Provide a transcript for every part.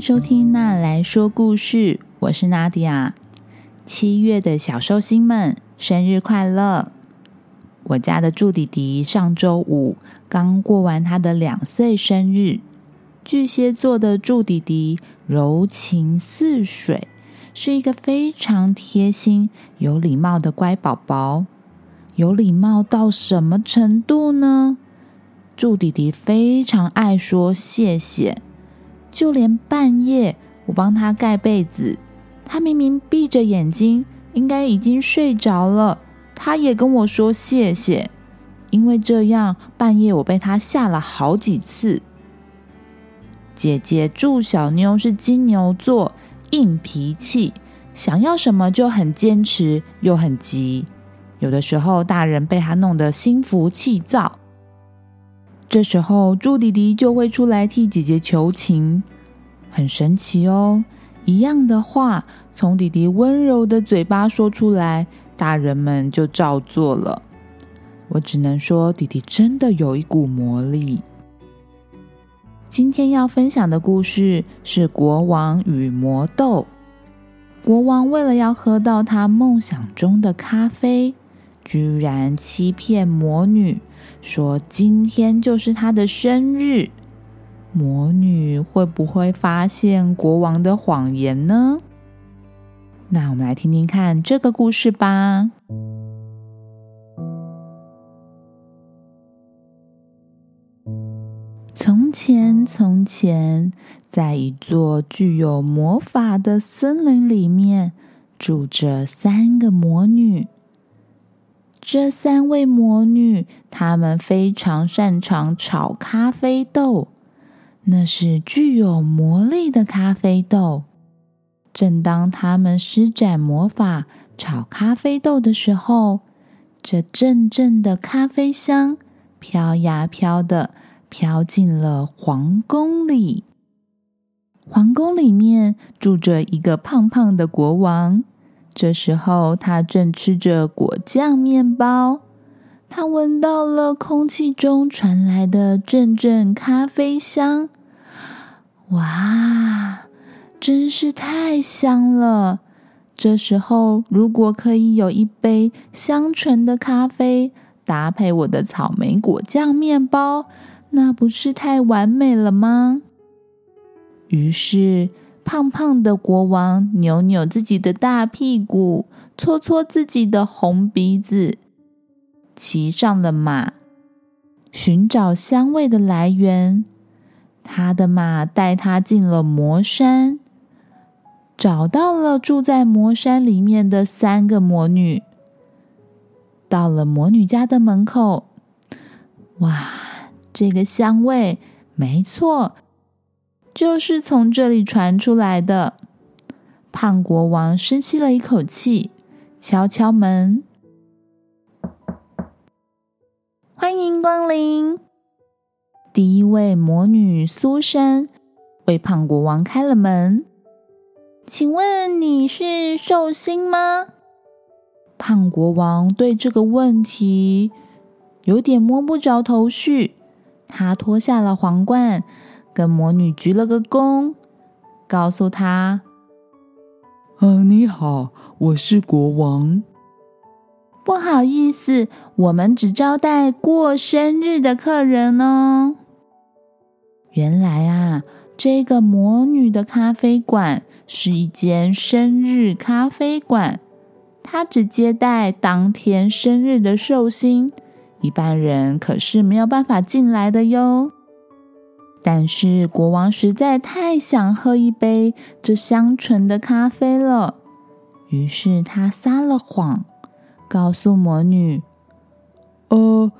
收听《娜来说故事》，我是娜迪亚。七月的小寿星们，生日快乐！我家的祝弟弟上周五刚过完他的两岁生日。巨蟹座的祝弟弟柔情似水，是一个非常贴心、有礼貌的乖宝宝。有礼貌到什么程度呢？祝弟弟非常爱说谢谢。就连半夜我帮他盖被子，他明明闭着眼睛，应该已经睡着了，他也跟我说谢谢。因为这样，半夜我被他吓了好几次。姐姐祝小妞是金牛座，硬脾气，想要什么就很坚持，又很急。有的时候大人被他弄得心浮气躁。这时候，猪弟弟就会出来替姐姐求情，很神奇哦！一样的话从弟弟温柔的嘴巴说出来，大人们就照做了。我只能说，弟弟真的有一股魔力。今天要分享的故事是《国王与魔豆》。国王为了要喝到他梦想中的咖啡，居然欺骗魔女。说今天就是他的生日，魔女会不会发现国王的谎言呢？那我们来听听看这个故事吧。从前，从前，在一座具有魔法的森林里面，住着三个魔女。这三位魔女，她们非常擅长炒咖啡豆，那是具有魔力的咖啡豆。正当他们施展魔法炒咖啡豆的时候，这阵阵的咖啡香飘呀飘的飘进了皇宫里。皇宫里面住着一个胖胖的国王。这时候，他正吃着果酱面包。他闻到了空气中传来的阵阵咖啡香，哇，真是太香了！这时候，如果可以有一杯香醇的咖啡搭配我的草莓果酱面包，那不是太完美了吗？于是。胖胖的国王扭扭自己的大屁股，搓搓自己的红鼻子，骑上了马，寻找香味的来源。他的马带他进了魔山，找到了住在魔山里面的三个魔女。到了魔女家的门口，哇，这个香味，没错。就是从这里传出来的。胖国王深吸了一口气，敲敲门：“欢迎光临。”第一位魔女苏珊为胖国王开了门。请问你是寿星吗？胖国王对这个问题有点摸不着头绪，他脱下了皇冠。跟魔女鞠了个躬，告诉她：“啊，你好，我是国王。不好意思，我们只招待过生日的客人哦。原来啊，这个魔女的咖啡馆是一间生日咖啡馆，她只接待当天生日的寿星，一般人可是没有办法进来的哟。”但是国王实在太想喝一杯这香醇的咖啡了，于是他撒了谎，告诉魔女：“呃，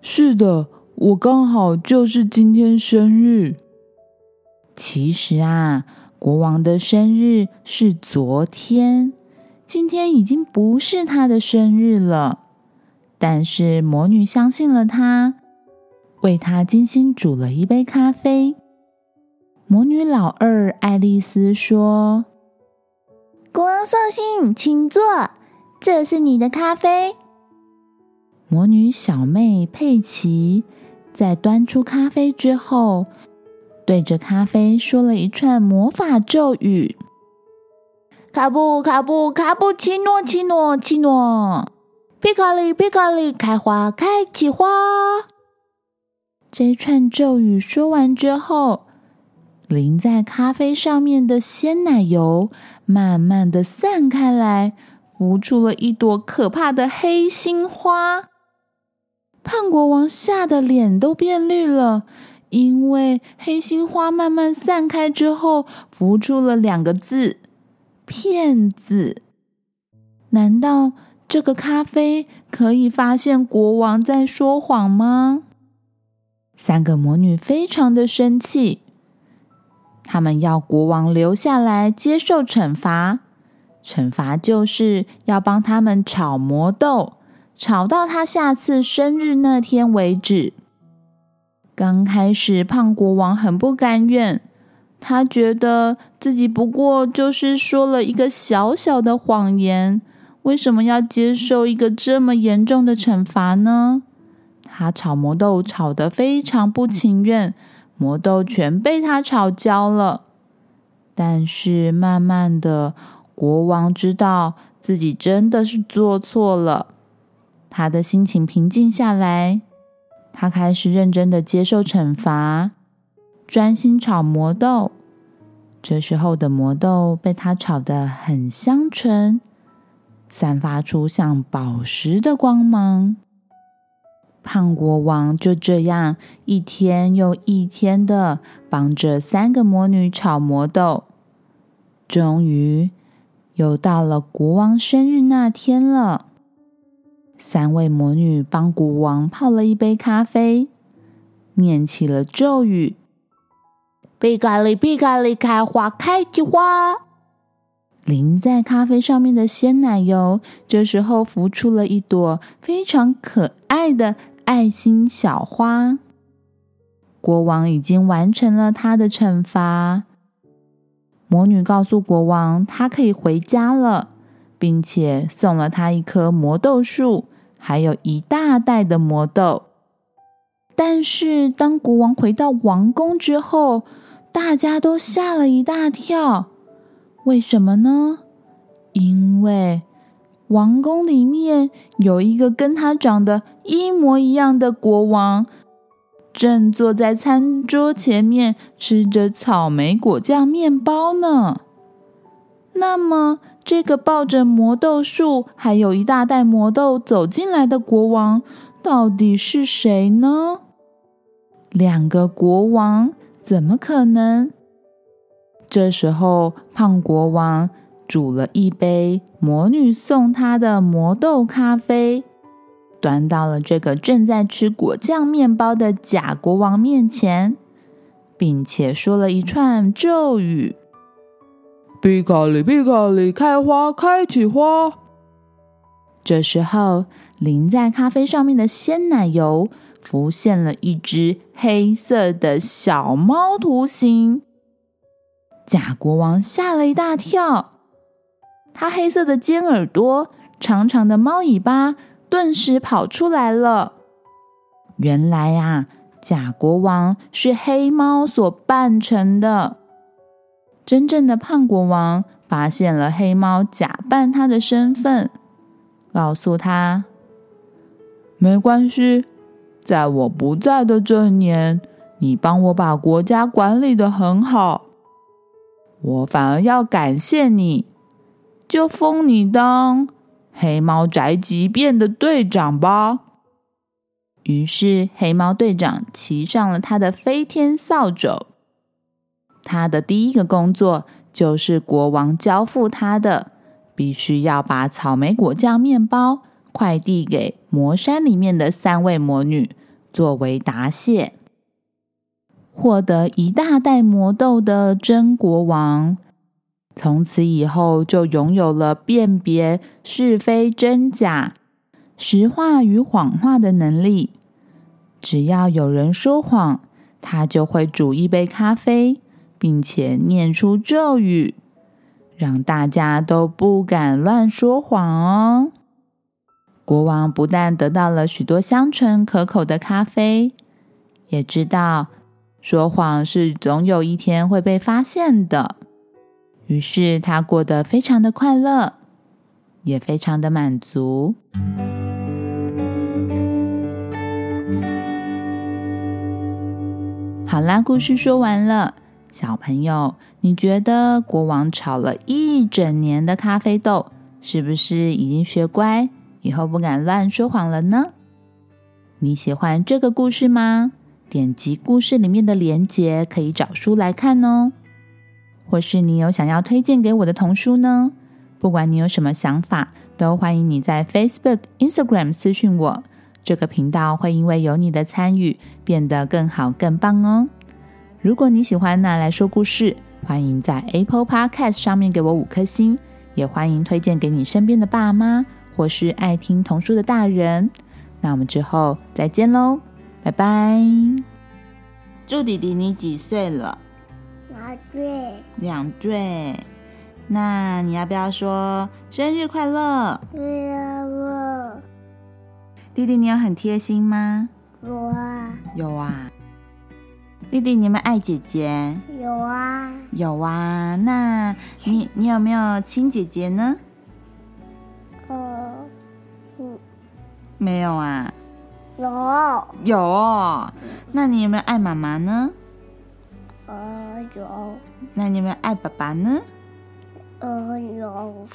是的，我刚好就是今天生日。”其实啊，国王的生日是昨天，今天已经不是他的生日了。但是魔女相信了他。为他精心煮了一杯咖啡。魔女老二爱丽丝说：“国王寿星，请坐，这是你的咖啡。”魔女小妹佩奇在端出咖啡之后，对着咖啡说了一串魔法咒语：“卡布卡布卡布奇诺奇诺奇诺，皮卡里皮卡里开花开起花。”这一串咒语说完之后，淋在咖啡上面的鲜奶油慢慢的散开来，浮出了一朵可怕的黑心花。胖国王吓得脸都变绿了。因为黑心花慢慢散开之后，浮出了两个字：“骗子。”难道这个咖啡可以发现国王在说谎吗？三个魔女非常的生气，他们要国王留下来接受惩罚。惩罚就是要帮他们炒魔豆，炒到他下次生日那天为止。刚开始，胖国王很不甘愿，他觉得自己不过就是说了一个小小的谎言，为什么要接受一个这么严重的惩罚呢？他炒魔豆炒得非常不情愿，魔豆全被他炒焦了。但是慢慢的，国王知道自己真的是做错了，他的心情平静下来。他开始认真的接受惩罚，专心炒魔豆。这时候的魔豆被他炒得很香醇，散发出像宝石的光芒。胖国王就这样一天又一天的帮着三个魔女炒魔豆。终于，又到了国王生日那天了。三位魔女帮国王泡了一杯咖啡，念起了咒语：“皮卡里，皮卡里，开花，开起花。”淋在咖啡上面的鲜奶油，这时候浮出了一朵非常可爱的爱心小花。国王已经完成了他的惩罚。魔女告诉国王，他可以回家了，并且送了他一棵魔豆树。还有一大袋的魔豆，但是当国王回到王宫之后，大家都吓了一大跳。为什么呢？因为王宫里面有一个跟他长得一模一样的国王，正坐在餐桌前面吃着草莓果酱面包呢。那么。这个抱着魔豆树，还有一大袋魔豆走进来的国王，到底是谁呢？两个国王怎么可能？这时候，胖国王煮了一杯魔女送他的魔豆咖啡，端到了这个正在吃果酱面包的假国王面前，并且说了一串咒语。皮卡里，皮卡里，开花，开起花。这时候，淋在咖啡上面的鲜奶油浮现了一只黑色的小猫图形。假国王吓了一大跳，他黑色的尖耳朵、长长的猫尾巴顿时跑出来了。原来啊，假国王是黑猫所扮成的。真正的胖国王发现了黑猫假扮他的身份，告诉他：“没关系，在我不在的这年，你帮我把国家管理的很好，我反而要感谢你，就封你当黑猫宅急便的队长吧。”于是，黑猫队长骑上了他的飞天扫帚。他的第一个工作就是国王交付他的，必须要把草莓果酱面包快递给魔山里面的三位魔女作为答谢。获得一大袋魔豆的真国王，从此以后就拥有了辨别是非真假、实话与谎话的能力。只要有人说谎，他就会煮一杯咖啡。并且念出咒语，让大家都不敢乱说谎哦。国王不但得到了许多香醇可口的咖啡，也知道说谎是总有一天会被发现的。于是他过得非常的快乐，也非常的满足。好啦，故事说完了。小朋友，你觉得国王炒了一整年的咖啡豆，是不是已经学乖，以后不敢乱说谎了呢？你喜欢这个故事吗？点击故事里面的链接，可以找书来看哦。或是你有想要推荐给我的童书呢？不管你有什么想法，都欢迎你在 Facebook、Instagram 私讯我。这个频道会因为有你的参与，变得更好、更棒哦。如果你喜欢拿来说故事，欢迎在 Apple Podcast 上面给我五颗星，也欢迎推荐给你身边的爸妈或是爱听童书的大人。那我们之后再见喽，拜拜。祝弟弟你几岁了？两岁。两对。那你要不要说生日快乐？乐。弟弟，你有很贴心吗？有啊。有啊。弟弟，你们爱姐姐？有啊。有啊。那你你有没有亲姐姐呢？呃，没有啊。有。有。那你有没有爱妈妈呢？呃，有。那你们爱爸爸呢？呃，有。